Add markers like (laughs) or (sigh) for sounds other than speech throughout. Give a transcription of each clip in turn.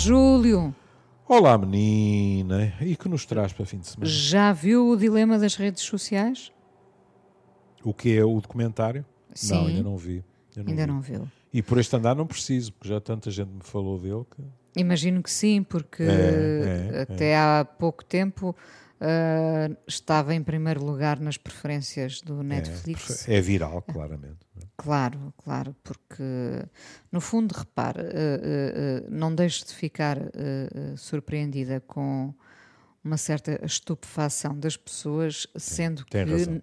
Júlio. Olá, menina. E que nos traz para fim de semana? Já viu o dilema das redes sociais? O que é o documentário? Sim. Não, ainda não vi. Não ainda vi. não viu. E por este andar não preciso, porque já tanta gente me falou dele que. Imagino que sim, porque é, é, até é. há pouco tempo uh, estava em primeiro lugar nas preferências do Netflix. É, é viral, claramente. (laughs) Claro, claro, porque no fundo, repare, uh, uh, não deixe de ficar surpreendida com uma certa estupefação das pessoas, sendo Tem que razão.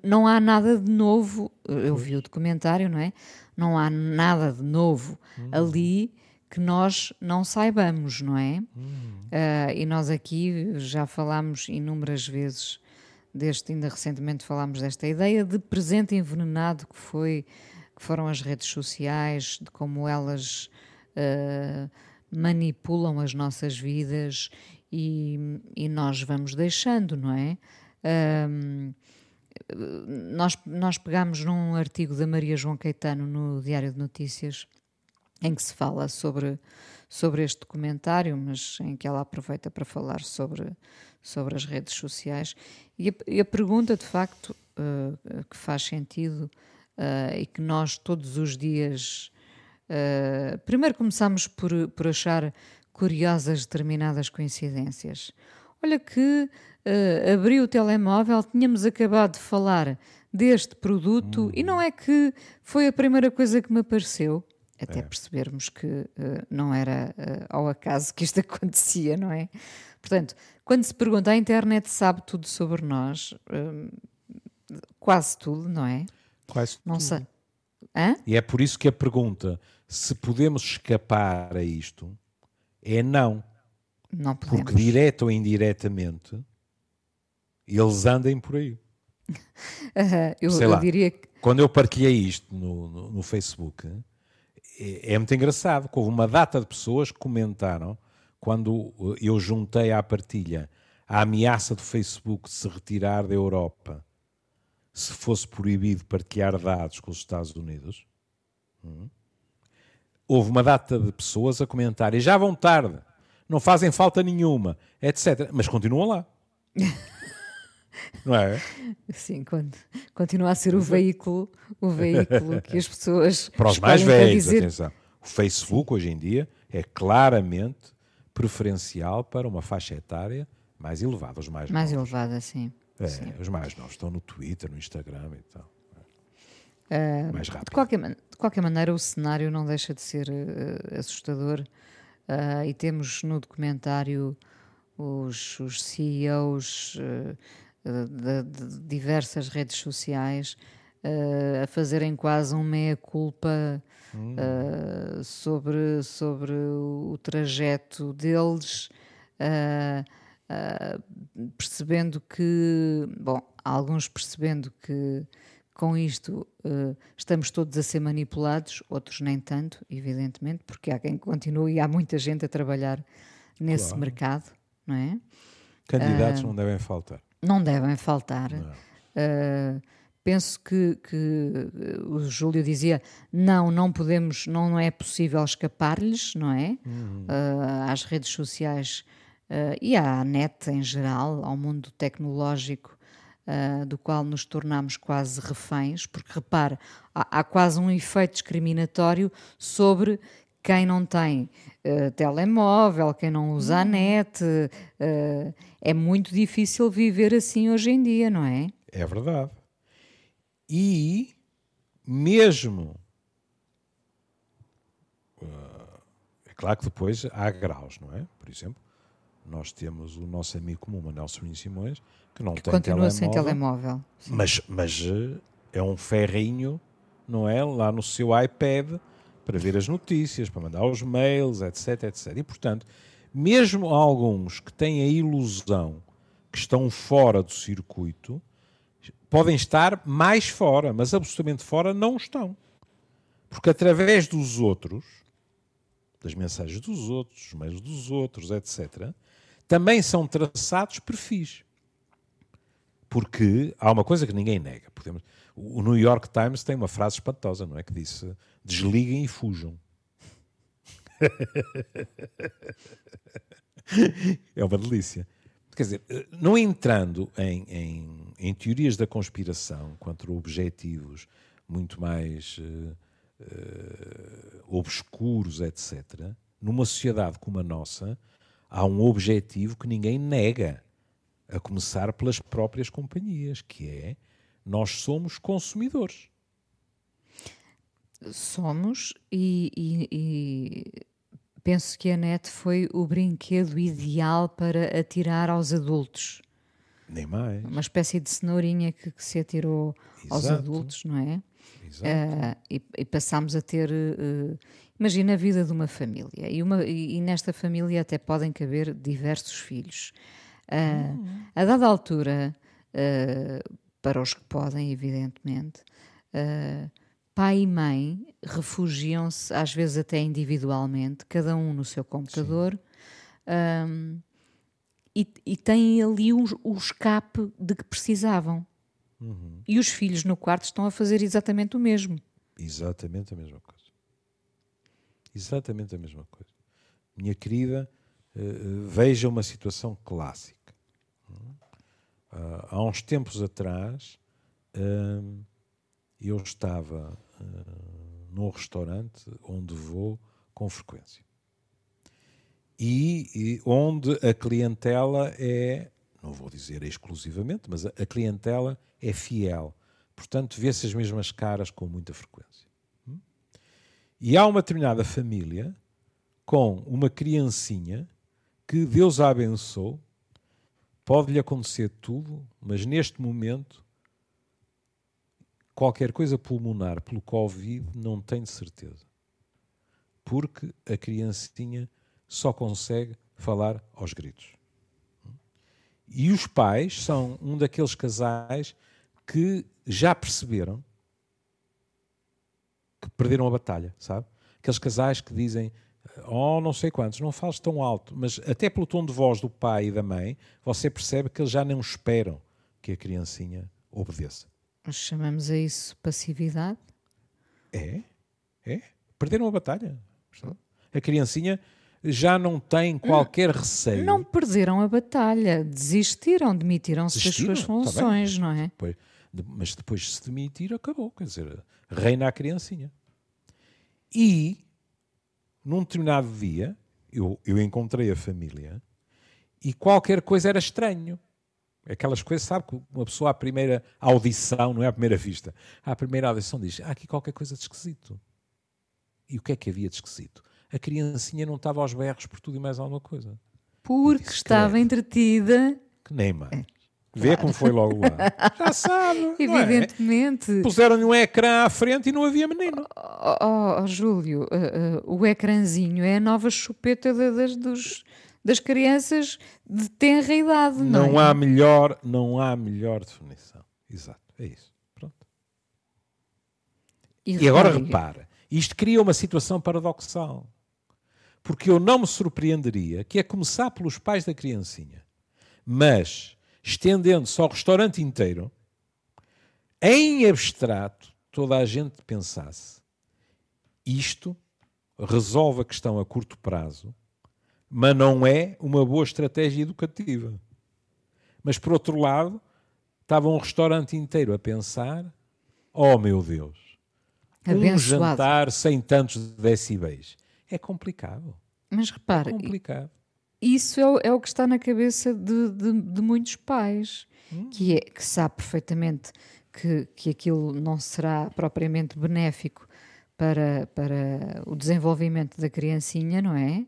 não há nada de novo. Eu vi o documentário, não é? Não há nada de novo hum. ali que nós não saibamos, não é? Hum. Uh, e nós aqui já falámos inúmeras vezes deste, ainda recentemente falámos desta ideia de presente envenenado que foi que foram as redes sociais, de como elas uh, manipulam as nossas vidas e, e, nós vamos deixando, não é? Uh, nós, nós pegámos num artigo da Maria João Caetano no Diário de Notícias em que se fala sobre, sobre este documentário, mas em que ela aproveita para falar sobre, sobre as redes sociais. E a, e a pergunta, de facto, uh, que faz sentido uh, e que nós todos os dias. Uh, primeiro começamos por, por achar curiosas determinadas coincidências. Olha que uh, abri o telemóvel, tínhamos acabado de falar deste produto hum. e não é que foi a primeira coisa que me apareceu até é. percebermos que uh, não era uh, ao acaso que isto (laughs) acontecia, não é? Portanto, quando se pergunta, a internet sabe tudo sobre nós, uh, quase tudo, não é? Quase não tudo. Sei. Hã? E é por isso que a pergunta, se podemos escapar a isto, é não. Não podemos. Porque direto ou indiretamente, eles andem por aí. (laughs) eu, Sei eu lá, diria que... Quando eu partilhei isto no, no, no Facebook é, é muito engraçado que houve uma data de pessoas que comentaram quando eu juntei à partilha a ameaça do Facebook de se retirar da Europa se fosse proibido partilhar dados com os Estados Unidos. Hum, houve uma data de pessoas a comentar e já vão tarde, não fazem falta nenhuma, etc. Mas continuam lá. (laughs) Não é? Sim, quando, continua a ser o veículo, o veículo (laughs) que as pessoas. Para os mais velhos, dizer... atenção. O Facebook sim. hoje em dia é claramente preferencial para uma faixa etária mais elevada, os mais Mais novos. elevada, sim. É, sim. Os mais novos estão no Twitter, no Instagram e tal. Uh, mais rápido. De qualquer, de qualquer maneira, o cenário não deixa de ser uh, assustador uh, e temos no documentário os, os CEOs de, de diversas redes sociais uh, a fazerem quase um meia-culpa hum. uh, sobre, sobre o trajeto deles, uh, percebendo que, bom, alguns percebendo que com isto estamos todos a ser manipulados, outros nem tanto, evidentemente, porque há quem continue e há muita gente a trabalhar nesse claro. mercado, não é? Candidatos não devem faltar. Não devem faltar. Uh, penso que, que, o Júlio dizia não, não podemos, não é possível escapar-lhes, não é? Uhum. Uh, às redes sociais uh, e à net em geral, ao mundo tecnológico uh, do qual nos tornamos quase reféns, porque repare, há, há quase um efeito discriminatório sobre quem não tem uh, telemóvel, quem não usa a uhum. net, uh, é muito difícil viver assim hoje em dia, não é? É verdade. E mesmo. Uh, é claro que depois há graus, não é? Por exemplo, nós temos o nosso amigo comum, Manuel Sobrinho Simões, que não que tem continua telemóvel. sem telemóvel. Mas, mas é um ferrinho, não é? Lá no seu iPad para ver as notícias, para mandar os mails, etc, etc. E, portanto, mesmo alguns que têm a ilusão que estão fora do circuito, podem estar mais fora, mas absolutamente fora não estão. Porque através dos outros, das mensagens dos outros, dos mails dos outros, etc., também são traçados perfis. Porque há uma coisa que ninguém nega. Podemos, o New York Times tem uma frase espantosa, não é? Que disse: desliguem e fujam. (laughs) é uma delícia. Quer dizer, não entrando em, em, em teorias da conspiração contra objetivos muito mais uh, uh, obscuros, etc., numa sociedade como a nossa, há um objetivo que ninguém nega, a começar pelas próprias companhias, que é nós somos consumidores. Somos, e, e, e penso que a net foi o brinquedo ideal para atirar aos adultos. Nem mais. Uma espécie de cenourinha que, que se atirou Exato. aos adultos, não é? Exato. Uh, e, e passámos a ter. Uh, imagina a vida de uma família. E, uma, e, nesta família até podem caber diversos filhos. Uh, hum. A dada altura, para os que podem, evidentemente, pai e mãe refugiam-se, às vezes até individualmente, cada um no seu computador. Um, e, e têm ali o, o escape de que precisavam. Uhum. E os filhos no quarto estão a fazer exatamente o mesmo. Exatamente a mesma coisa. Exatamente a mesma coisa. Minha querida, uh, veja uma situação clássica. Uh, há uns tempos atrás, uh, eu estava num restaurante onde vou com frequência. E, e, onde a clientela é, não vou dizer exclusivamente, mas a, a clientela é fiel. Portanto, vê-se as mesmas caras com muita frequência. Hum? E há uma determinada família com uma criancinha que Deus a abençoou, pode-lhe acontecer tudo, mas neste momento, qualquer coisa pulmonar pelo Covid não tenho certeza. Porque a criancinha só consegue falar aos gritos. E os pais são um daqueles casais que já perceberam que perderam a batalha, sabe? Aqueles casais que dizem, oh, não sei quantos, não fales tão alto, mas até pelo tom de voz do pai e da mãe, você percebe que eles já não esperam que a criancinha obedeça. Chamamos a isso passividade? É, é. Perderam a batalha. A criancinha já não tem qualquer receio. Não perderam a batalha, desistiram, demitiram-se das suas tá funções, não é? Depois, mas depois de se demitir, acabou. Quer dizer, reina a criancinha. E, num determinado dia, eu, eu encontrei a família e qualquer coisa era estranho. Aquelas coisas, sabe, que uma pessoa à primeira audição, não é à primeira vista, à primeira audição diz: há aqui qualquer coisa de esquisito. E o que é que havia de esquisito? A criancinha não estava aos berros por tudo e mais alguma coisa. Porque disse, estava entretida. Que nem mais. Vê claro. como foi logo lá. (laughs) Já sabe. É? Evidentemente. É? Puseram-lhe um ecrã à frente e não havia menino. Oh, oh, oh Júlio, uh, uh, o ecrãzinho é a nova chupeta das, dos, das crianças de tenra idade. Não, não é? há melhor, não há melhor definição. Exato, é isso. Pronto. E, e agora repara, isto cria uma situação paradoxal. Porque eu não me surpreenderia que é começar pelos pais da criancinha, mas estendendo-se ao restaurante inteiro, em abstrato, toda a gente pensasse isto resolve a questão a curto prazo mas não é uma boa estratégia educativa. Mas por outro lado, estava um restaurante inteiro a pensar: oh meu Deus, Abençoado. um jantar sem tantos decibéis. É complicado. Mas repare, é complicado. Isso é o, é o, que está na cabeça de, de, de muitos pais, hum. que, é, que sabe perfeitamente que, que aquilo não será propriamente benéfico para, para o desenvolvimento da criancinha, não é?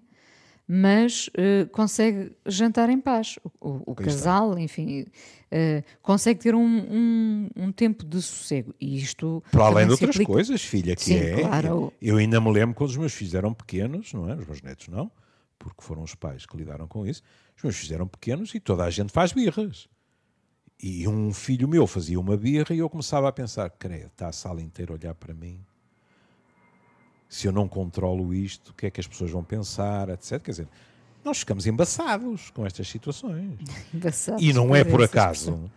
mas uh, consegue jantar em paz. O, o, casal, enfim, uh, consegue ter um, um, um, tempo de sossego. E isto. Para além de outras aplica... coisas, filha, que Sim, é. Claro. Eu ainda me lembro quando os meus filhos eram pequenos, não é? Os meus netos não, porque foram os pais que lidaram com isso. Os meus filhos eram pequenos e toda a gente faz birras. E um filho meu fazia uma birra e eu começava a pensar: creio, está a sala inteira a olhar para mim se eu não controlo isto, o que é que as pessoas vão pensar, etc. Quer dizer, nós ficamos embaçados com estas situações. (laughs) Embaçados e não é por acaso.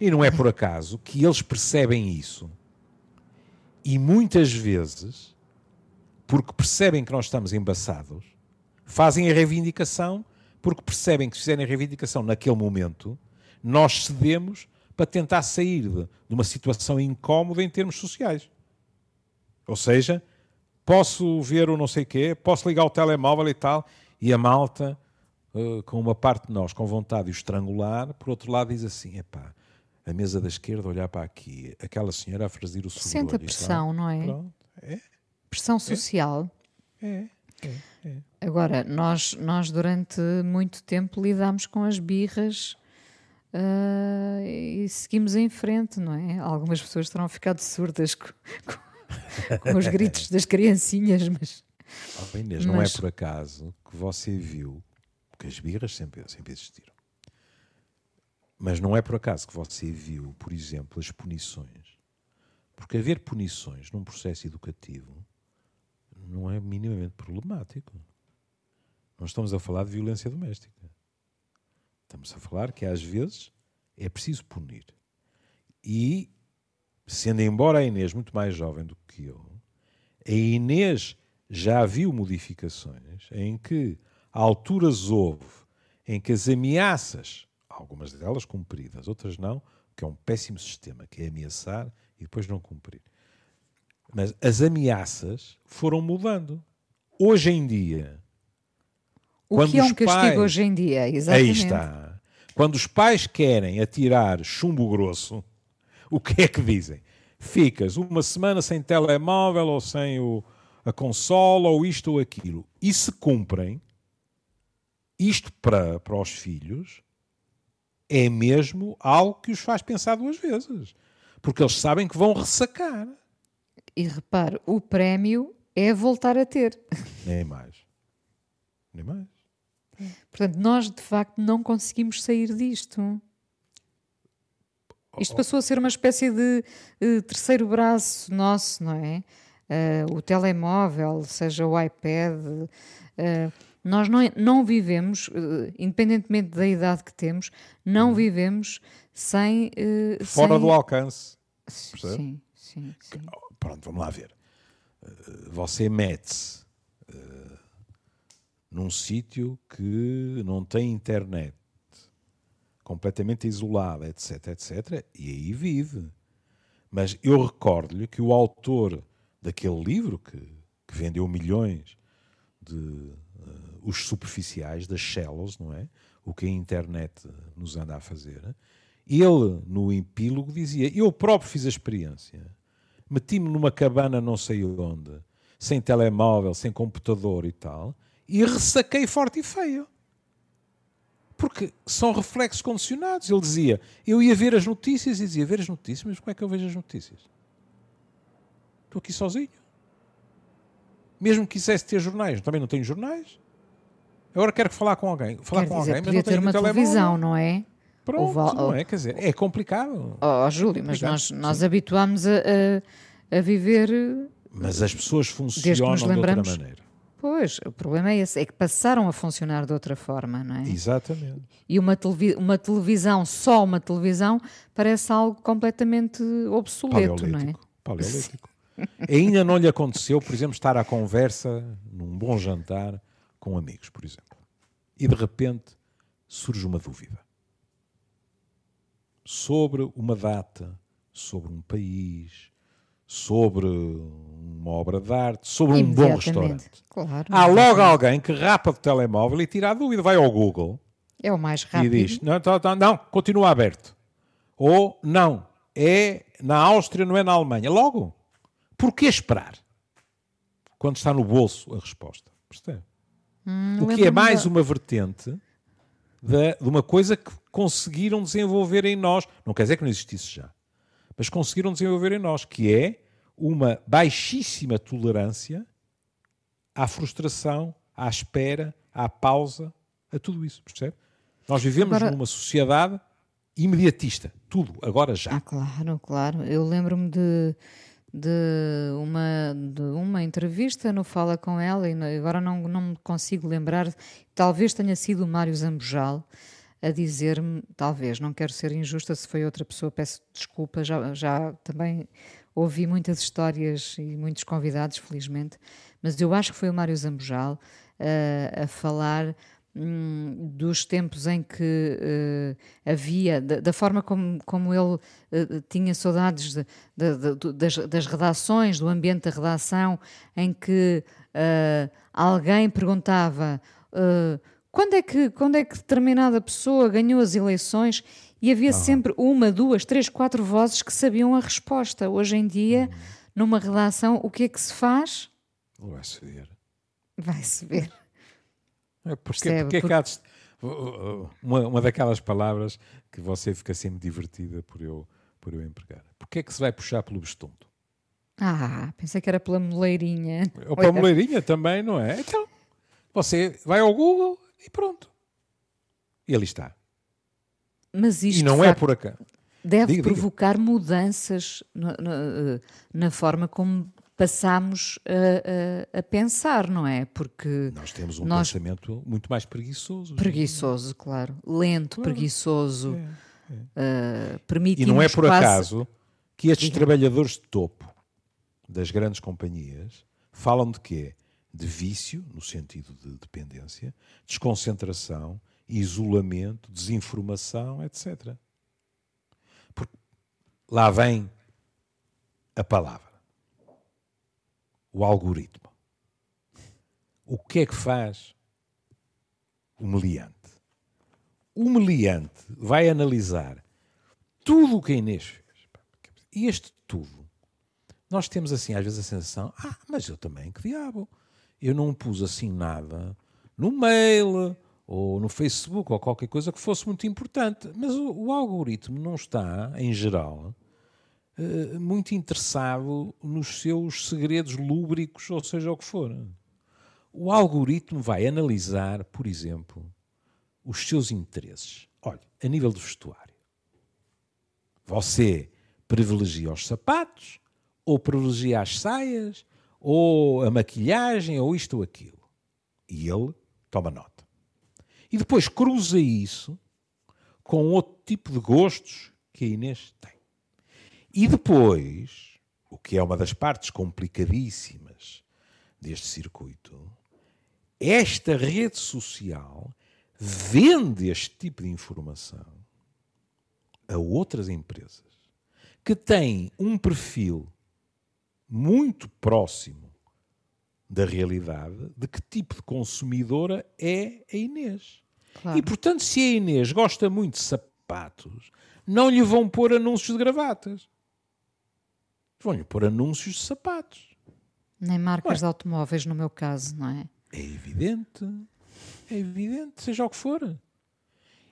E não é por acaso que eles percebem isso e muitas vezes porque percebem que nós estamos embaçados, fazem a reivindicação porque percebem que se fizerem a reivindicação naquele momento, nós cedemos para tentar sair de, de uma situação incómoda em termos sociais. Ou seja, posso ver o não sei quê, posso ligar o telemóvel e tal, e a malta, uh, com uma parte de nós com vontade de o estrangular, por outro lado diz assim, epá, a mesa da esquerda olhar para aqui, aquela senhora a fazer o sobrolho. Sente a pressão, não é? Pronto. é? Pressão social. É. é. É. Agora, nós, nós durante muito tempo lidamos com as birras uh, e seguimos em frente, não é? Algumas pessoas terão ficado surdas com, com, com os gritos das criancinhas, mas... Oh, Inês, mas... não é por acaso que você viu que as birras sempre, sempre existiram. Mas não é por acaso que você viu, por exemplo, as punições. Porque haver punições num processo educativo não é minimamente problemático. Não estamos a falar de violência doméstica. Estamos a falar que às vezes é preciso punir. E, sendo embora a Inês muito mais jovem do que eu, a Inês já viu modificações em que alturas houve em que as ameaças algumas delas cumpridas, outras não, que é um péssimo sistema, que é ameaçar e depois não cumprir. Mas as ameaças foram mudando. Hoje em dia. O que é um castigo pais, hoje em dia, exatamente. Aí está. Quando os pais querem atirar chumbo grosso, o que é que dizem? Ficas uma semana sem telemóvel ou sem o, a consola ou isto ou aquilo. E se cumprem, isto para, para os filhos é mesmo algo que os faz pensar duas vezes. Porque eles sabem que vão ressacar. E repare, o prémio é voltar a ter. Nem mais. Nem mais. Portanto, nós de facto não conseguimos sair disto. Isto passou a ser uma espécie de uh, terceiro braço nosso, não é? Uh, o telemóvel, seja o iPad. Uh, nós não, não vivemos, independentemente da idade que temos, não uhum. vivemos sem. Fora sem... do alcance. Sim, sim, sim. Pronto, vamos lá ver. Eh, você mete-se num sítio que não tem internet, completamente isolado, etc, etc, e aí vive. Mas eu recordo-lhe que o autor daquele livro, que, que vendeu milhões de os superficiais, das shallows, não é? O que a internet nos anda a fazer. Ele, no epílogo, dizia: Eu próprio fiz a experiência. Meti-me numa cabana não sei onde, sem telemóvel, sem computador e tal, e ressaquei forte e feio. Porque são reflexos condicionados. Ele dizia: Eu ia ver as notícias e dizia: Ver as notícias, mas como é que eu vejo as notícias? Estou aqui sozinho. Mesmo que quisesse ter jornais, também não tenho jornais. Agora quero falar com alguém. Falar Quer com dizer, alguém, mas não ter uma televisão, não é? Pronto, Val... não é? Quer dizer, é complicado. Oh, oh Júlio, mas nós, nós habituámos a, a, a, viver. Mas as pessoas funcionam de outra maneira. Pois, o problema é esse, é que passaram a funcionar de outra forma, não é? Exatamente. E uma, televi uma televisão, só uma televisão, parece algo completamente obsoleto, não é? Paleolítico. (laughs) Ainda não lhe aconteceu, por exemplo, estar à conversa num bom jantar com amigos, por exemplo. E de repente surge uma dúvida sobre uma data, sobre um país, sobre uma obra de arte, sobre um bom restaurante. Claro, Há logo alguém que rapa do telemóvel e tira a dúvida, vai ao Google. É o mais rápido. E diz: não, não, tá, tá, não, continua aberto. Ou não, é na Áustria, não é na Alemanha. Logo, porquê esperar? Quando está no bolso a resposta. Percebe? Hum, o que é mais uma vertente de, de, uma coisa que conseguiram desenvolver em nós. Não quer dizer que não existisse já, mas conseguiram desenvolver em nós, que é uma baixíssima tolerância à frustração, à espera, à pausa, a tudo isso, percebe? Nós vivemos agora... numa sociedade imediatista, tudo, agora já. Ah, claro, claro. Eu lembro-me de de uma, de uma entrevista no Fala Com Ela, e agora não, não me consigo lembrar, talvez tenha sido o Mário Zambojal, a dizer-me, talvez, não quero ser injusta, se foi outra pessoa, peço desculpa, já, já também ouvi muitas histórias e muitos convidados, felizmente, mas eu acho que foi o Mário Zambojal uh, a falar hum, dos tempos em que uh, havia, da, da, forma como, como ele uh, tinha saudades de, de, de, das, das, redações, do ambiente da redação, em que alguém perguntava quando é, que, quando é que determinada pessoa ganhou as eleições e havia sempre uma, duas, três, quatro vozes que sabiam a resposta. Hoje em dia, uhum. numa redação, o que é que se faz? Vai-se ver. Vai-se ver. É porque, Percebe, porque, porque... É que uma, uma daquelas palavras que você fica sempre divertida por eu, por eu empregar. Porquê é que se vai puxar pelo bestunto? Ah, pensei que era pela moleirinha. Ou pela moleirinha também, não é? Então, você vai ao Google e pronto. E ali está. Mas isto e não é por acaso. Deve diga, provocar diga. mudanças na, na, na, forma como passamos a, a, a, pensar, não é? Porque nós temos um nós... pensamento muito mais preguiçoso. Preguiçoso, claro. Lento, claro. preguiçoso. É, é. Uh, e não é por quase... acaso que estes diga. trabalhadores de topo das grandes companhias falam de quê? De vício, no sentido de dependência, desconcentração, isolamento, desinformação, etc. Porque lá vem a palavra, o algoritmo. O que é que faz o meliante? O meliante vai analisar tudo o que a Inês fez. E este tudo, nós temos assim às vezes a sensação, ah, mas eu também, que diabo, eu não pus assim nada no mail, ou no Facebook ou qualquer coisa que fosse muito importante. Mas o, o algoritmo não está, em geral, muito interessado nos seus segredos lúbricos, ou seja o que for. O algoritmo vai analisar, por exemplo, os seus interesses. Olha, a nível do vestuário. Você privilegia os sapatos, ou privilegia as saias, ou a maquilhagem, ou isto ou aquilo. E ele toma nota. E depois cruza isso com outro tipo de gostos que a Inês tem. E depois, o que é uma das partes complicadíssimas deste circuito, esta rede social vende este tipo de informação a outras empresas que têm um perfil muito próximo da realidade de que tipo de consumidora é a Inês. Claro. E, portanto, se a Inês gosta muito de sapatos, não lhe vão pôr anúncios de gravatas. Vão-lhe pôr anúncios de sapatos. Nem marcas Ué. de automóveis, no meu caso, não é? É evidente. É evidente, seja o que for.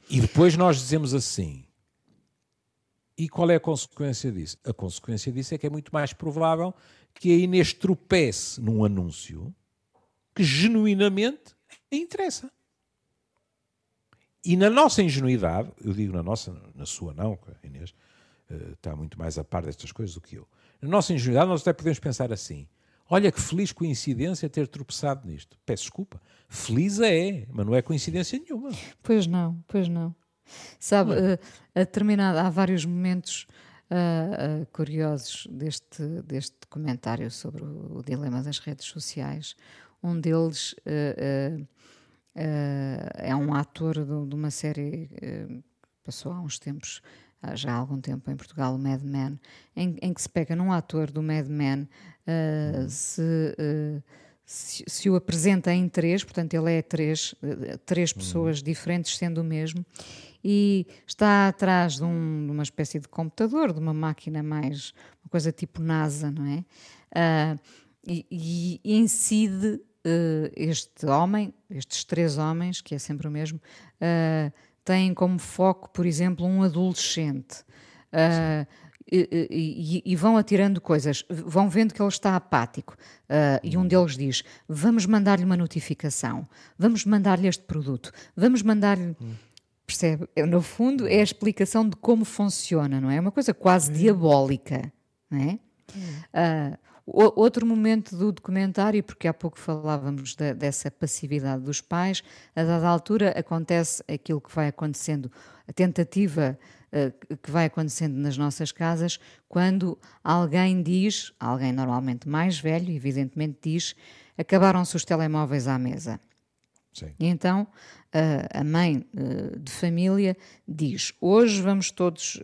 E depois nós dizemos assim. E qual é a consequência disso? A consequência disso é que é muito mais provável que a Inês tropece num anúncio que genuinamente a interessa. E na nossa ingenuidade, eu digo na nossa, na sua não, a Inês uh, está muito mais a par destas coisas do que eu. Na nossa ingenuidade, nós até podemos pensar assim: olha que feliz coincidência ter tropeçado nisto. Peço desculpa. Feliz é, mas não é coincidência nenhuma. Pois não, pois não. Sabe, é? uh, a determinada, há vários momentos uh, uh, curiosos deste, deste documentário sobre o, o, dilema das redes sociais. Um deles uh, é um ator de, de uma série que passou há uns tempos, já há algum tempo em Portugal, o Mad Men, em, em que se pega num ator do Mad Men, uhum. se se, se, o apresenta em três, portanto ele é três, três uhum. pessoas diferentes sendo o mesmo, e está atrás de, um, de, uma espécie de computador, de uma máquina mais, uma coisa tipo NASA, não é? Uh, e, e, incide uh, este homem, estes três homens, que é sempre o mesmo, uh, têm como foco, por exemplo, um adolescente. E, e, e, vão atirando coisas, vão vendo que ele está apático. Uh, e um uhum. deles diz: Vamos mandar-lhe uma notificação, vamos mandar-lhe este produto, vamos mandar-lhe. Hum. Percebe? No fundo, é a explicação de como funciona, não é? É uma coisa quase diabólica, não é? Uh, outro momento do documentário, porque há pouco falávamos de, dessa passividade dos pais, a dada altura acontece aquilo que vai acontecendo, a tentativa uh, que vai acontecendo nas nossas casas, quando alguém diz, alguém normalmente mais velho, evidentemente diz, acabaram-se os telemóveis à mesa. Sim. E então a mãe de família diz: Hoje vamos todos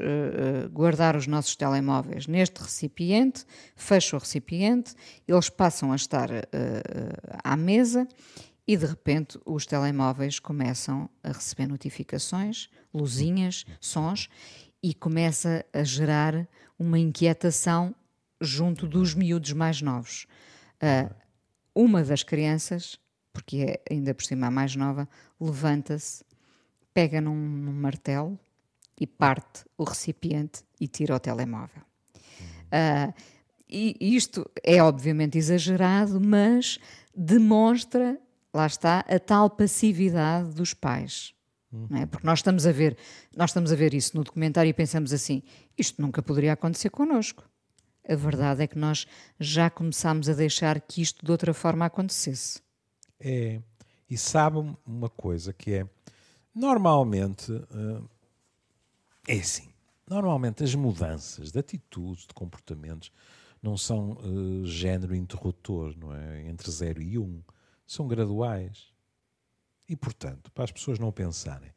guardar os nossos telemóveis neste recipiente, fecha o recipiente, eles passam a estar à mesa e de repente os telemóveis começam a receber notificações, luzinhas, sons e começa a gerar uma inquietação junto dos miúdos mais novos. uma das crianças porque é ainda por cima a mais nova, levanta-se, pega num, num, martelo e parte o recipiente e tira o telemóvel. Uh, e isto é obviamente exagerado, mas demonstra, lá está, a tal passividade dos pais. É? Porque nós estamos a ver, nós estamos a ver isso no documentário e pensamos assim: isto nunca poderia acontecer connosco. A verdade é que nós já começámos a deixar que isto de outra forma acontecesse. É, e sabe uma coisa que é, normalmente, uh, é assim, normalmente as mudanças de atitudes, de comportamentos, não são uh, género interruptor, não é? Entre 0 e 1. Um, são graduais. E, portanto, para as pessoas não pensarem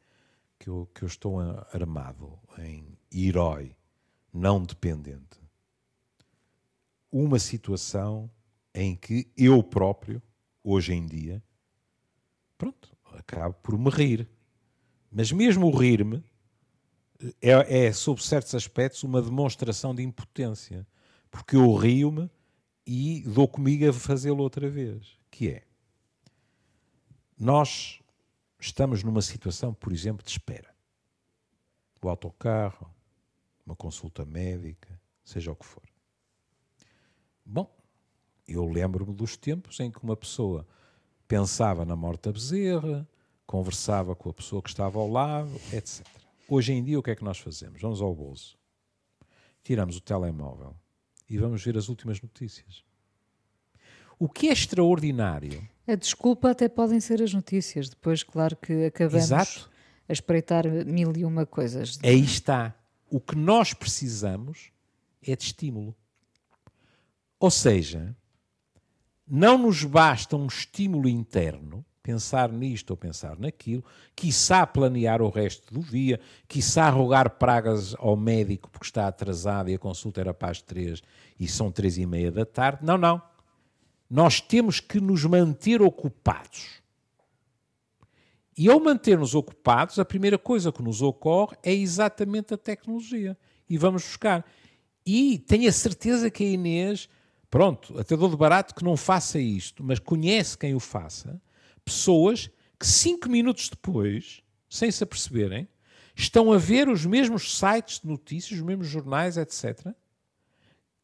que eu, que eu estou armado em herói não dependente, uma situação em que eu próprio hoje em dia, pronto, acabo por me rir. Mas mesmo o rir-me é, é, sob certos aspectos, uma demonstração de impotência. Porque eu rio-me e dou comigo a fazê-lo outra vez. Que é, nós estamos numa situação, por exemplo, de espera. O autocarro, uma consulta médica, seja o que for. Bom, eu lembro-me dos tempos em que uma pessoa pensava na morte da bezerra, conversava com a pessoa que estava ao lado, etc. Hoje em dia, o que é que nós fazemos? Vamos ao bolso, tiramos o telemóvel e vamos ver as últimas notícias. O que é extraordinário. A desculpa até podem ser as notícias, depois, claro que acabamos Exato. a espreitar mil e uma coisas. Aí está. O que nós precisamos é de estímulo. Ou seja, não nos basta um estímulo interno, pensar nisto ou pensar naquilo, quiçá planear o resto do dia, quiçá rogar pragas ao médico porque está atrasado e a consulta era para as três e são três e meia da tarde. Não, não. Nós temos que nos manter ocupados. E ao manter-nos ocupados, a primeira coisa que nos ocorre é exatamente a tecnologia. E vamos buscar. E tenho a certeza que a Inês pronto, até dou de barato que não faça isto, mas conhece quem o faça, pessoas que cinco minutos depois, sem se aperceberem, estão a ver os mesmos sites de notícias, os mesmos jornais, etc.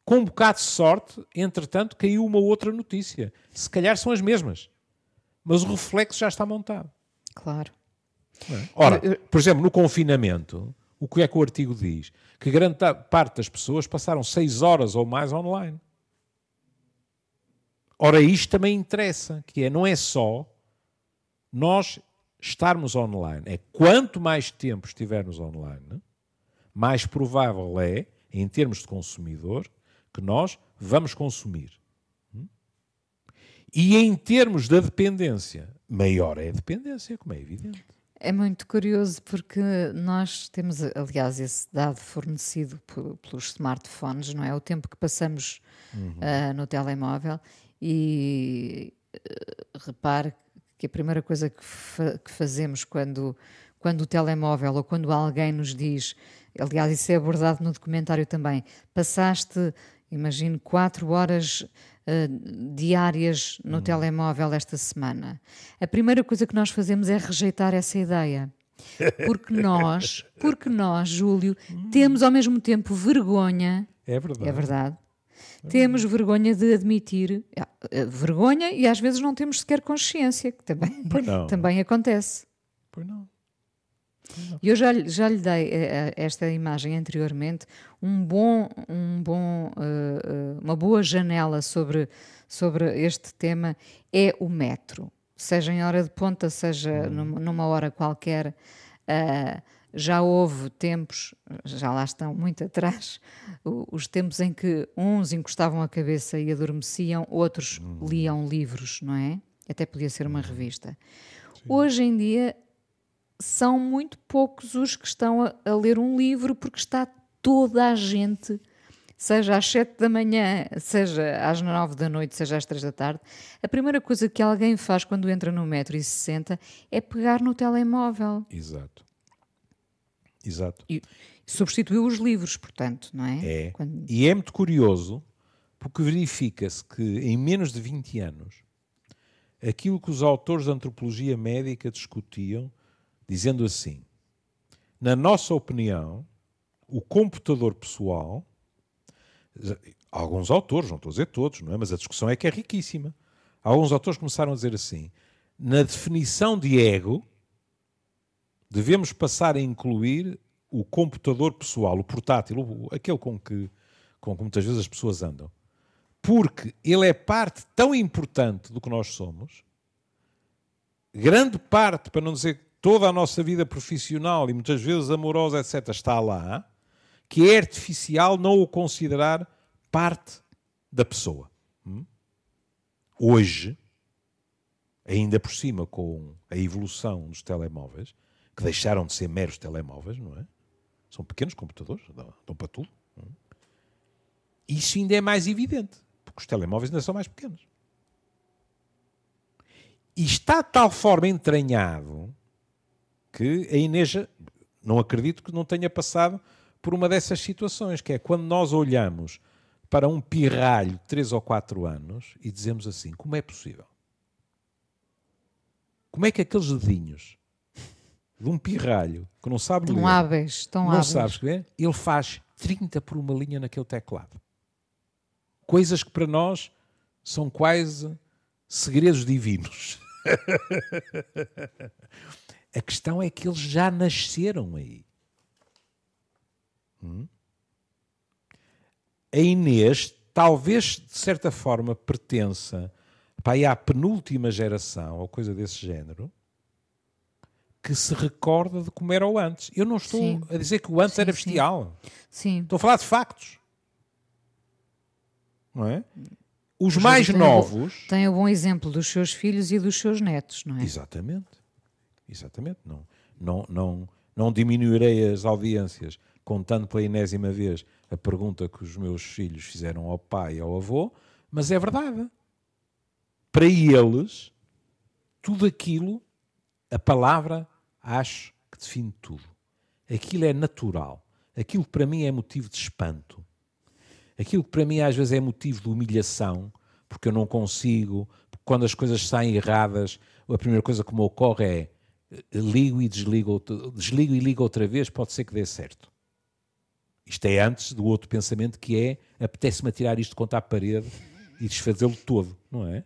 Com um bocado de sorte, entretanto, caiu uma outra notícia. Se calhar são as mesmas, mas o reflexo já está montado. Claro. É? Ora, por exemplo, no confinamento, o que é que o artigo diz? Que grande parte das pessoas passaram seis horas ou mais online. Ora, isto também interessa, que é, não é só nós estarmos online, é quanto mais tempo estivermos online, mais provável é, em termos de consumidor, que nós vamos consumir. E em termos da dependência, maior é a dependência, como é evidente. É muito curioso porque nós temos, aliás, esse dado fornecido pelos smartphones, não é? O tempo que passamos uhum. uh, no telemóvel e uh, repare que a primeira coisa que, fa que, fazemos quando, quando o telemóvel ou quando alguém nos diz, aliás, isso é abordado no documentário também, passaste, imagino, quatro horas uh, diárias no hum. telemóvel esta semana. A primeira coisa que nós fazemos é rejeitar essa ideia. Porque nós, porque nós, Júlio, (laughs) hum. temos ao mesmo tempo vergonha. É verdade. É verdade temos vergonha de admitir uh, vergonha e às vezes não temos sequer consciência, que também, também acontece. Pois não. E eu já, já lhe dei uh, esta imagem anteriormente, um bom, um bom uma boa janela sobre, sobre este tema é o metro. Seja em hora de ponta, seja numa, numa hora qualquer. Já houve tempos, já lá estão muito atrás, os tempos em que uns encostavam a cabeça e adormeciam, outros liam livros, não é? Até podia ser uma revista. Sim. Hoje em dia são muito poucos os que estão a, a, ler um livro porque está toda a gente, seja às sete da manhã, seja às nove da noite, seja às três da tarde. A primeira coisa que alguém faz quando entra no metro e se senta é pegar no telemóvel. Exato. Exato. E substituiu os livros, portanto, não é? É. Quando... E é muito curioso, porque verifica-se que em menos de 20 anos, aquilo que os autores de antropologia médica discutiam, dizendo assim: na nossa opinião, o computador pessoal, alguns autores, não estou a dizer todos, não é? mas a discussão é que é riquíssima. Alguns autores começaram a dizer assim: na definição de ego, devemos passar a incluir o computador pessoal, o portátil, o, aquele com que, com que muitas vezes as pessoas andam. Porque ele é parte tão importante do que nós somos, grande parte, para não dizer toda a nossa vida profissional e muitas vezes amorosa, etc., está lá, que é artificial não o considerar parte da pessoa. Hum? Hoje, ainda por cima com a evolução dos telemóveis, que deixaram de ser meros telemóveis, não é? São pequenos computadores, dão, para tudo. É? Isso ainda é mais evidente, porque os telemóveis ainda são mais pequenos. E está de tal forma entranhado que a Inês, não acredito que não tenha passado por uma dessas situações, que é quando nós olhamos para um pirralho de 3 ou 4 anos e dizemos assim: como é possível? Como é que aqueles dedinhos de um pirralho que não sabe tão ler, hábeis, tão não hábeis. sabe escrever, ele faz 30 por uma linha naquele teclado. Coisas que para nós são quase segredos divinos. (laughs) A questão é que eles já nasceram aí. Hum? A Inês, talvez de certa forma, pertença para à penúltima geração, ou coisa desse género, que se recorda de como era o antes. Eu não estou sim. a dizer que o antes sim, era bestial. Sim. Estou a falar de factos. Não é? Os mais novos. Tem o bom exemplo dos seus filhos e dos seus netos, não é? Exatamente. Exatamente. Não, não, não, não diminuirei as audiências contando pela enésima vez a pergunta que os meus filhos fizeram ao pai e ao avô, mas é verdade. Para eles, tudo aquilo, a palavra acho que define tudo. Aquilo é natural. Aquilo que para mim é motivo de espanto. Aquilo que para mim às vezes é motivo de humilhação, porque eu não consigo, quando as coisas saem erradas, a primeira coisa que me ocorre é eh, ligo e desligo, desligo e ligo outra vez, pode ser que dê certo. Isto é antes do outro pensamento que é apetece-me atirar isto contra a parede e desfazê-lo todo, não é?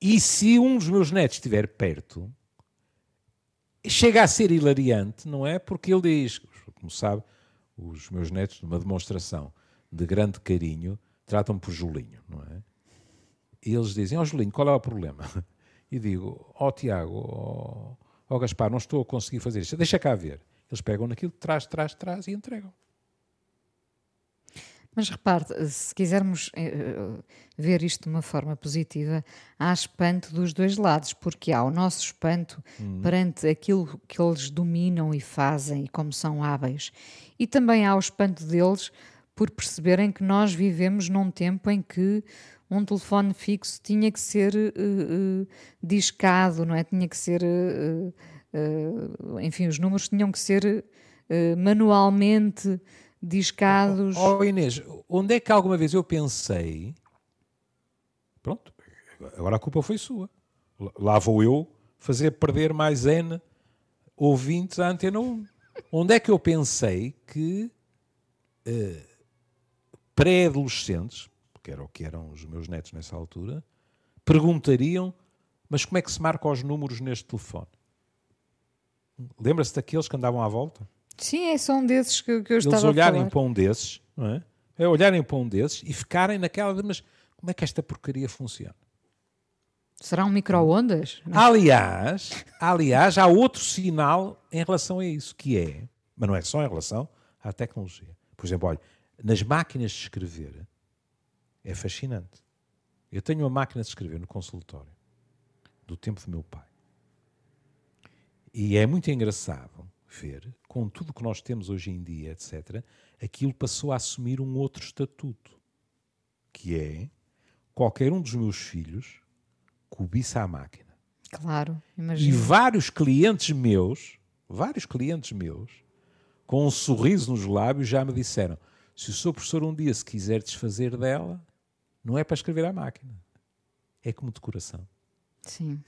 E se um dos meus netos estiver perto, chega a ser hilariante, não é? Porque ele diz, como sabe, os meus netos, numa demonstração de grande carinho, tratam-me por Julinho, não é? E eles dizem, ó oh, Julinho, qual é o problema? E digo, ó oh, Tiago, ó oh, oh, Gaspar, não estou a conseguir fazer isto, deixa cá ver. Eles pegam naquilo, traz, traz, traz e entregam. Mas repare, se quisermos eh, ver isto de uma forma positiva, há espanto dos dois lados, porque há o nosso espanto uhum. perante aquilo que eles dominam e fazem e como são hábeis, e também há o espanto deles por perceberem que nós vivemos num tempo em que um telefone fixo tinha que ser uh, uh, discado, não é? Tinha que ser, uh, enfim, os números tinham que ser manualmente discados. Oh, Inês, onde é que alguma vez eu pensei. Pronto, agora a culpa foi sua. Lá vou eu fazer perder mais N ouvintes à antena 1. onde é que eu pensei que uh, pré-adolescentes, que era o que eram os meus netos nessa altura, perguntariam: mas como é que se marca os números neste telefone? Lembra-se daqueles que andavam à volta? Sim, é só um desses que, que eu Eles estava olharem a falar. para um desses, não é? É olharem para um desses e ficarem naquela de, mas como é que esta porcaria funciona? Será um micro-ondas? Aliás, aliás, há outro sinal em relação a isso, que é, mas não é só em relação à tecnologia. Por exemplo, olha, nas máquinas de escrever é fascinante. Eu tenho uma máquina de escrever no consultório do tempo do meu pai. E é muito engraçado ver, com tudo que nós temos hoje em dia, etc., aquilo passou a assumir um outro estatuto, que é qualquer um dos meus filhos cobiça a máquina. Claro, imagino. E vários clientes meus, vários clientes meus, com um sorriso nos lábios, já me disseram: se o seu professor um dia se quiser desfazer dela, não é para escrever à máquina, é como decoração. Sim.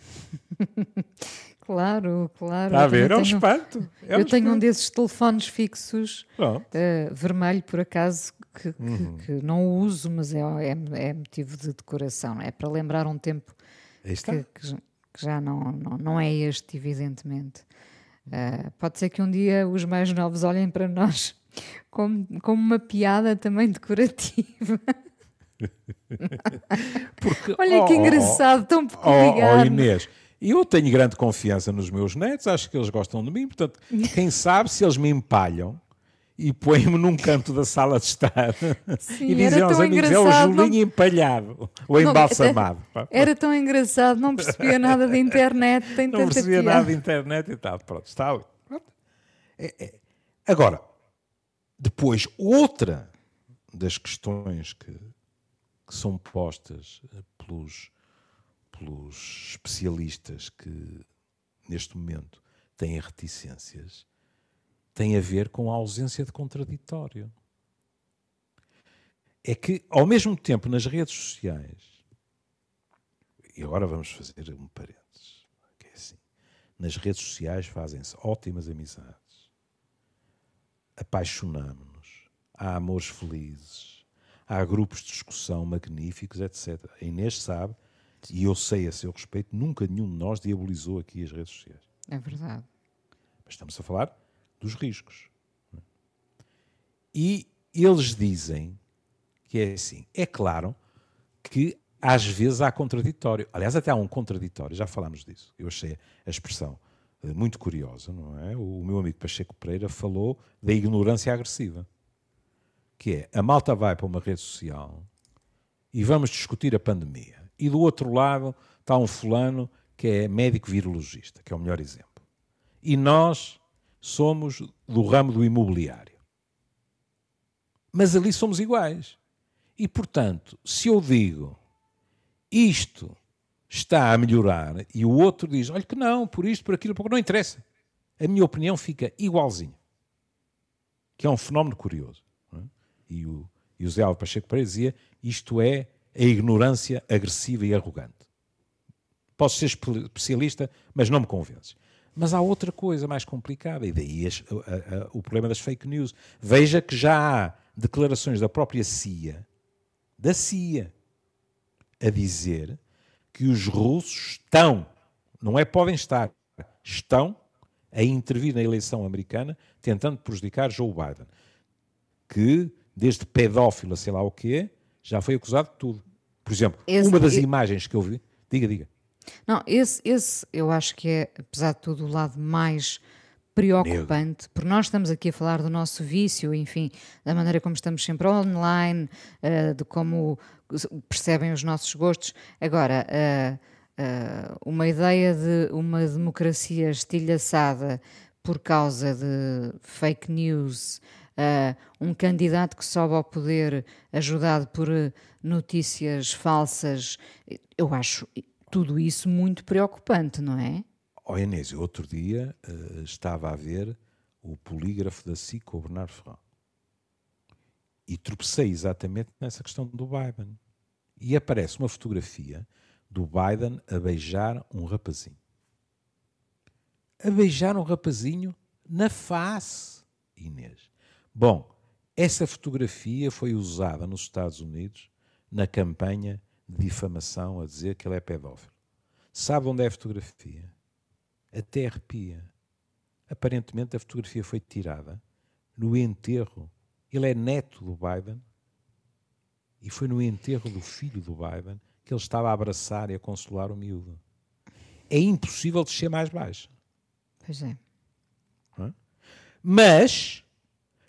(laughs) claro, claro. Está a ver? É um espanto. É um eu tenho um desses telefones fixos, uh, vermelho por acaso, que, uhum. que, não uso, mas é, é, é, motivo de decoração. É para lembrar um tempo que, que, já não, não, não é este, evidentemente. Uh, pode ser que um dia os mais novos olhem para nós (laughs) como, como uma piada também decorativa. (laughs) Porque, Olha oh, que engraçado, oh, tão peculiar. Oh, oh, Inês, eu tenho grande confiança nos meus netos, acho que eles gostam de mim, portanto, quem sabe se eles me empalham e põem-me num canto da sala de estar Sim, (laughs) e dizem aos amigos, é o Julinho não... empalhado, ou embalsamado. Era, (laughs) era, tão engraçado, não percebia nada de internet, tem Não percebia piada. nada de internet e tal, pronto, está ali. É, é. Agora, depois, outra das questões que, que são postas eh, pelos, pelos especialistas que neste momento têm reticências tem a ver com a ausência de contraditório. É que, ao mesmo tempo, nas redes sociais, e agora vamos fazer um parênteses, que é assim, nas redes sociais fazem-se ótimas amizades, apaixonamos-nos, há amores felizes, há grupos de discussão magníficos, etc. A Inês sabe, e eu sei a seu respeito, nunca nenhum de nós diabolizou aqui as redes sociais. É verdade. Mas estamos a falar dos riscos. E eles dizem que é assim. É claro que às vezes há contraditório. Aliás, até há um contraditório, já falámos disso. Eu achei a expressão eh, muito curiosa, não é? O meu amigo Pacheco Pereira falou da ignorância agressiva que é a malta vai para uma rede social e vamos discutir a pandemia. E do outro lado está um fulano que é médico virologista, que é o melhor exemplo. E nós somos do ramo do imobiliário. Mas ali somos iguais. E, portanto, se eu digo isto está a melhorar e o outro diz, olha que não, por isto, por aquilo, porque não interessa. A minha opinião fica igualzinha. Que é um fenómeno curioso e o, e o Zé Alves Pacheco Pereira dizia isto é a ignorância agressiva e arrogante. Posso ser especialista, mas não me convences. Mas há outra coisa mais complicada, e daí a, a, o problema das fake news. Veja que já há declarações da própria CIA, da CIA, a dizer que os russos estão, não é podem estar, estão a intervir na eleição americana tentando prejudicar Joe Biden. Que desde pedófilo a sei lá o quê, já foi acusado de tudo. Por exemplo, esse, uma das eu... imagens que eu vi. Diga, diga. Não, esse, esse eu acho que é, apesar de tudo, o lado mais preocupante, Negro. porque nós estamos aqui a falar do nosso vício, enfim, da maneira como estamos sempre online, uh, de como percebem os nossos gostos. Agora, uh, uh, uma ideia de uma democracia estilhaçada por causa de fake news, uh, um candidato que sobe ao poder ajudado por uh, notícias falsas, eu acho tudo isso muito preocupante, não é? Ó oh, Inês, outro dia uh, estava a ver o polígrafo da SIC com o Bernardo Ferrão. E tropecei exatamente nessa questão do Biden. E aparece uma fotografia do Biden a beijar um rapazinho. A beijar um rapazinho na face, Inês. Bom, essa fotografia foi usada nos Estados Unidos na campanha de difamação a dizer que ele é pedófilo. Sabe onde é a fotografia? Até arrepia. Aparentemente a fotografia foi tirada no enterro. Ele é neto do Biden E foi no enterro do filho do Biden que ele estava a abraçar e a consolar o miúdo. É impossível descer mais baixo. Pois é. Mas,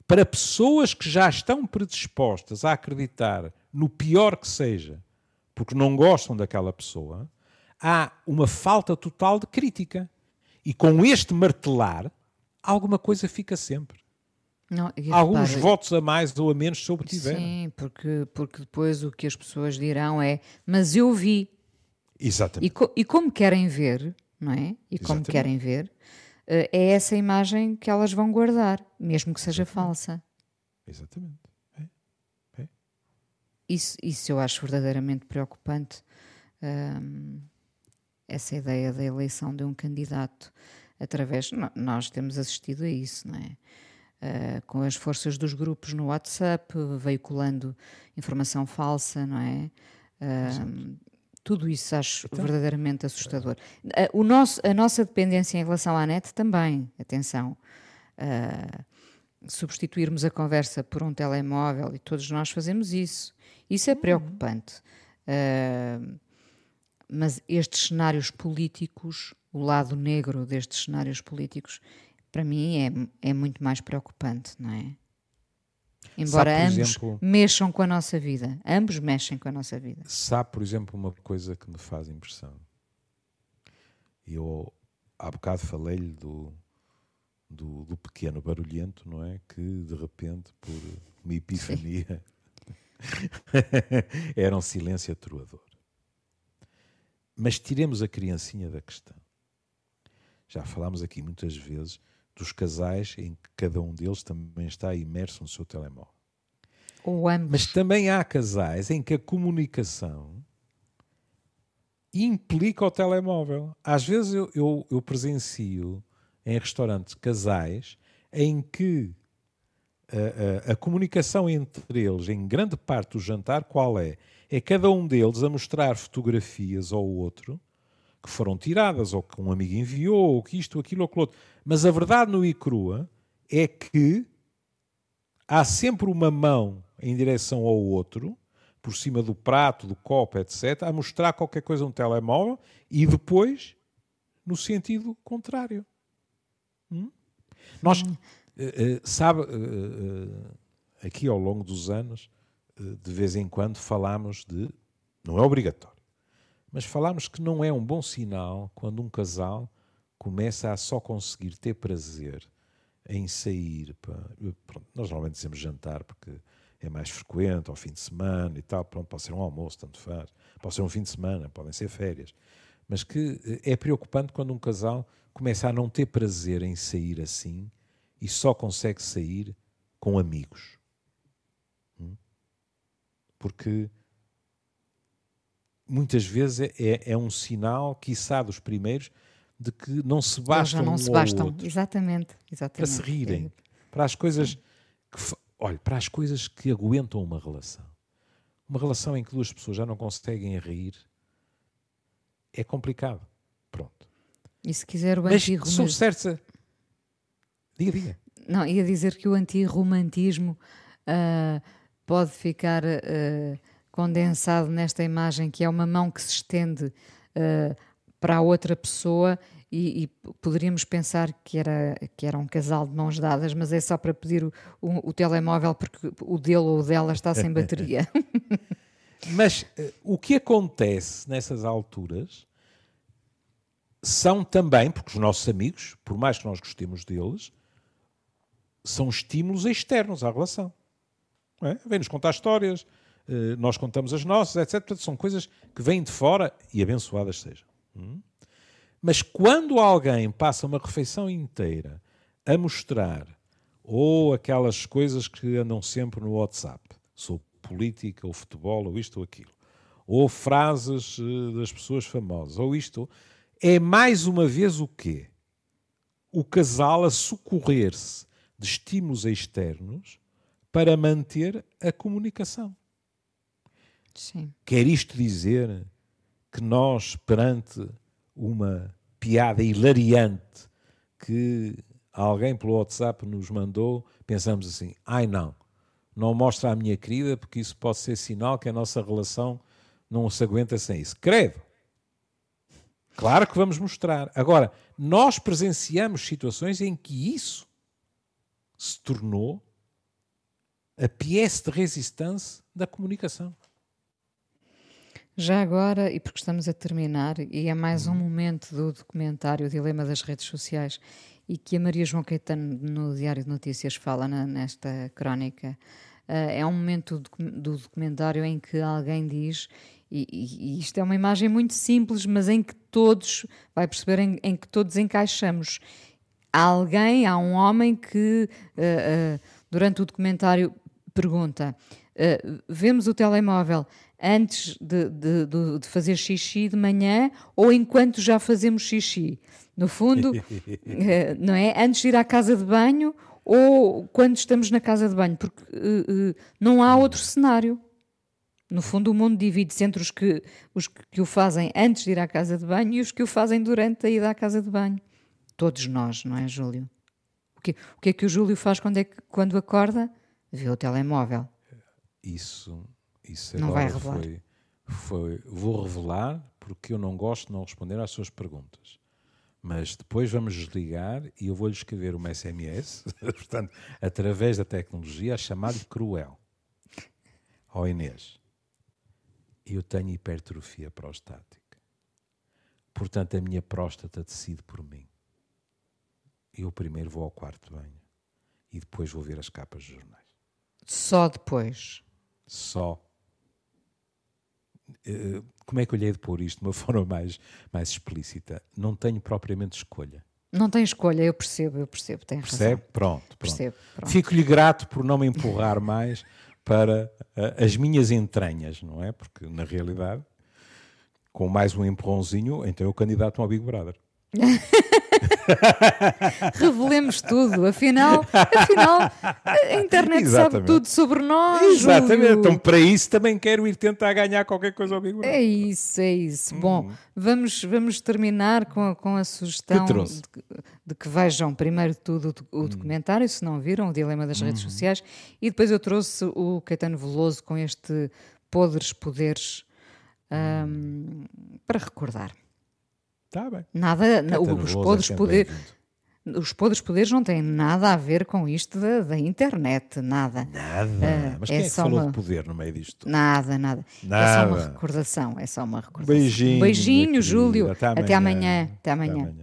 para pessoas que já estão predispostas a acreditar no pior que seja, porque não gostam daquela pessoa, há uma falta total de crítica. E com este martelar, alguma coisa fica sempre. Não, Alguns votos a mais ou a menos se obtiver. Sim, porque, porque depois o que as pessoas dirão é mas eu vi. Exatamente. E, co e como querem ver, não é? E como Exatamente. querem ver, é essa imagem que elas vão guardar, mesmo que seja falsa. Exatamente. É. É. Isso, isso eu acho verdadeiramente preocupante. Um, essa ideia da eleição de um candidato através. Nós temos assistido a isso, não é? Uh, com as forças dos grupos no WhatsApp, veiculando informação falsa, não é? Uh, tudo isso acho então, verdadeiramente assustador. Uh, o nosso, a nossa dependência em relação à net também, atenção. substituirmos a conversa por um telemóvel e todos nós fazemos isso. Isso é uhum. preocupante. mas estes cenários políticos, o lado negro destes cenários políticos, para mim é, é muito mais preocupante, não é? Embora sabe, ambos exemplo, mexam com a nossa vida. Ambos mexem com a nossa vida. Sabe, por exemplo, uma coisa que me faz impressão. Eu há bocado falei-lhe do, do, do, pequeno barulhento, não é? Que de repente, por uma epifania, (laughs) era um silêncio atroador. Mas tiremos a criancinha da questão. Já falámos aqui muitas vezes dos casais em que cada um deles também está imerso no seu telemóvel. Ou ambos. Mas também há casais em que a comunicação implica o telemóvel. Às vezes eu, eu, eu presencio em restaurantes casais em que a, a, a, comunicação entre eles, em grande parte do jantar, qual é? É cada um deles a mostrar fotografias ao outro que foram tiradas, ou que um amigo enviou, ou que isto, aquilo, ou aquilo outro. Mas a verdade no e crua é que há sempre uma mão em direção ao outro, por cima do prato, do copo, etc., a mostrar qualquer coisa no telemóvel e depois no sentido contrário. Hum? Nós, uh, uh, sabe, uh, aqui ao longo dos anos, de vez em quando falamos de. Não é obrigatório mas falámos que não é um bom sinal quando um casal começa a só conseguir ter prazer em sair. Para, pronto, nós normalmente dizemos jantar porque é mais frequente, ao fim de semana e tal. Pronto, pode ser um almoço, tanto faz. Pode ser um fim de semana, podem ser férias. Mas que eh, é preocupante quando um casal começa a não ter prazer em sair assim e só consegue sair com amigos. Hum? Porque muitas vezes é, é, é um sinal, quiçá dos primeiros, de que não se bastam Eles não um se bastam, outro, exatamente, exatamente. Para se rirem. É. Para as coisas que, olha, para as coisas que aguentam uma relação. Uma relação em que duas pessoas já não conseguem rir é complicado. Pronto. E se quiser o antirromantismo... Sob certa... Diga, diga. Não, ia dizer que o antirromantismo uh, pode ficar... Uh, condensado nesta imagem, que é uma mão que se estende uh, para a outra pessoa e, e, poderíamos pensar que era, que era um casal de mãos dadas, mas é só para pedir o, o, o telemóvel porque o dele ou o dela está sem bateria. (laughs) mas uh, o que acontece nessas alturas são também, porque os nossos amigos, por mais que nós gostemos deles, são estímulos externos à relação. É? Vêm-nos contar histórias, nós contamos as nossas, etc. Portanto, são coisas que vêm de fora e abençoadas sejam. Hum? Mas quando alguém passa uma refeição inteira a mostrar ou aquelas coisas que andam sempre no WhatsApp, sobre política, ou futebol, ou isto ou aquilo, ou frases eh, das pessoas famosas, ou isto, é mais uma vez o quê? O casal a socorrer-se de estímulos externos para manter a comunicação. Sim. Quer isto dizer que nós, perante uma piada hilariante que alguém pelo WhatsApp nos mandou, pensamos assim: ai não, não mostra à minha querida, porque isso pode ser sinal que a nossa relação não se aguenta sem isso. Credo! Claro que vamos mostrar. Agora, nós presenciamos situações em que isso se tornou a pièce de resistência da comunicação. Já agora, e porque estamos a terminar, e é mais um uhum. momento do documentário O Dilema das Redes Sociais, e que a Maria João Caetano no Diário de Notícias fala na, nesta crónica, uh, é um momento do, do, documentário em que alguém diz, e, e, e, isto é uma imagem muito simples, mas em que todos, vai perceber, em, em que todos encaixamos. Há alguém, há um homem que uh, uh, durante o documentário pergunta: vemos o telemóvel antes de, de, de, fazer xixi de manhã ou enquanto já fazemos xixi. No fundo, (laughs) eh, não é? Antes de ir à casa de banho ou quando estamos na casa de banho, porque uh, uh, não há outro cenário. No fundo, o mundo divide-se entre os que, os que o fazem antes de ir à casa de banho e os que o fazem durante a ida à casa de banho. Todos nós, não é, Júlio? O que, o que é que o Júlio faz quando, é que, quando acorda? Vê o telemóvel. Isso isso não vai revelar. Foi, foi, vou revelar porque eu não gosto de não responder às suas perguntas. Mas depois vamos desligar e eu vou-lhe escrever uma SMS, (laughs) portanto, através da tecnologia, a chamar-lhe cruel. Ó oh Inês, eu tenho hipertrofia prostática. Portanto, a minha próstata decide por mim. Eu primeiro vou ao quarto de banho e depois vou ver as capas dos jornais. Só depois? Só como é que eu lhe hei de pôr isto de uma (laughs) forma mais, mais explícita? Não tenho propriamente escolha. Não tem escolha, eu percebo, eu percebo, tem Percebe? razão. Pronto, pronto. Percebo, pronto. Fico-lhe grato por não me empurrar mais para uh, as minhas entranhas, não é? Porque, na realidade, com mais um empurrãozinho, então eu candidato ao Big Brother. (laughs) (laughs) Revelemos tudo, afinal, afinal a internet Exatamente. sabe tudo sobre nós. Exatamente, Júlio. então para isso também quero ir tentar ganhar qualquer coisa ao Big É isso, é isso. Hum. Bom, vamos, vamos terminar com, a, com a sugestão de, de, que vejam primeiro tudo o, o documentário, se não viram, o Dilema das Redes hum. Sociais, e depois eu trouxe o Caetano Veloso com este Podres Poderes um, para recordar. Está bem. Nada, os podres é poderes. Os podres poderes não têm nada a ver com isto da, da internet, nada. Nada. Uh, Mas quem é, é que falou uma... de poder no meio disto? Nada, nada, nada. É só uma recordação. É só uma recordação. Beijinho. Beijinho, Júlio. Até amanhã. Até amanhã. Até amanhã.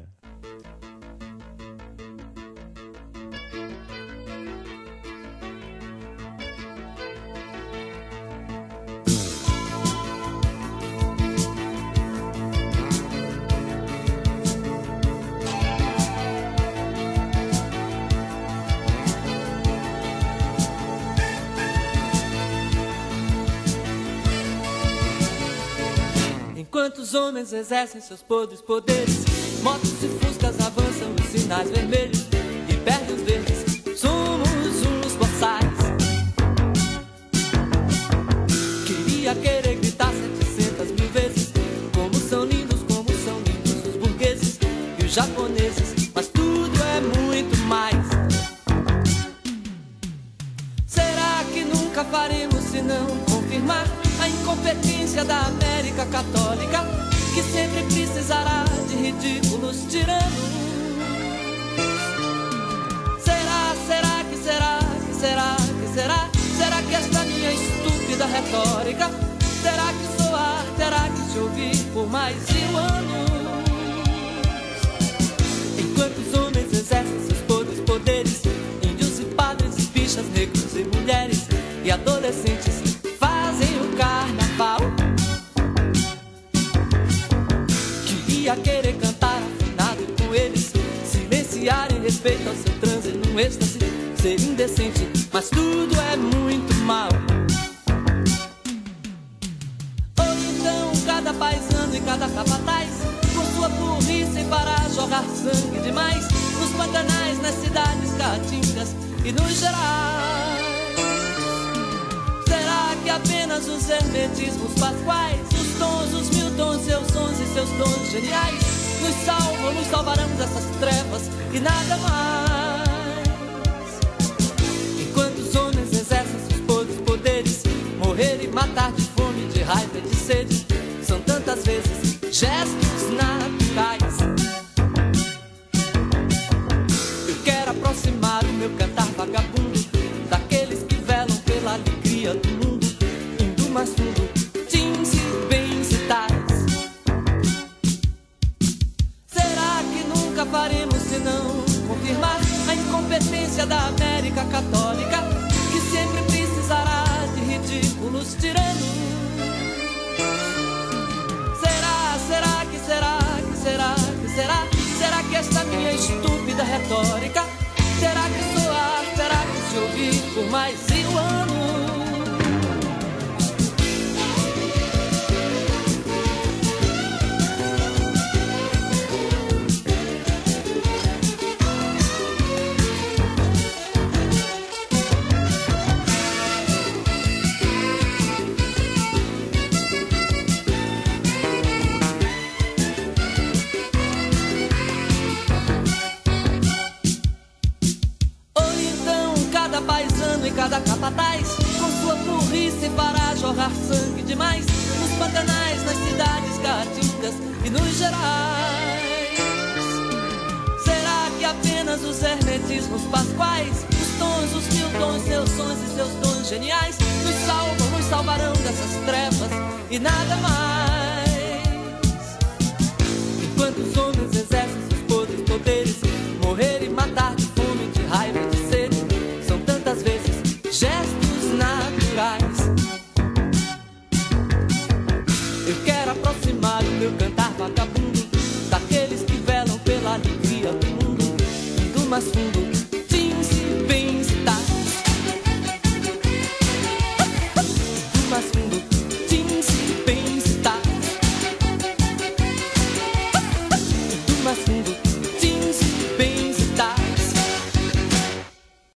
Exercem seus podres poderes. Motos e fuscas avançam os sinais vermelhos fazem o carnaval. ia querer cantar afinado com eles, silenciar em respeito ao seu transe num êxtase, ser indecente, mas tudo é muito mal. Ou então cada paisano e cada capataz, com sua burrice para jogar sangue demais, nos pantanais, nas cidades caatingas e nos gerais que apenas os hermetismos pasquais, os tons, os mil tons, seus sons e seus dons geniais, nos salvam, nos salvarão dessas trevas e nada mais. Enquanto os homens exercem seus poderes, morrer e matar de fome, de raiva, de sede ouvir por mais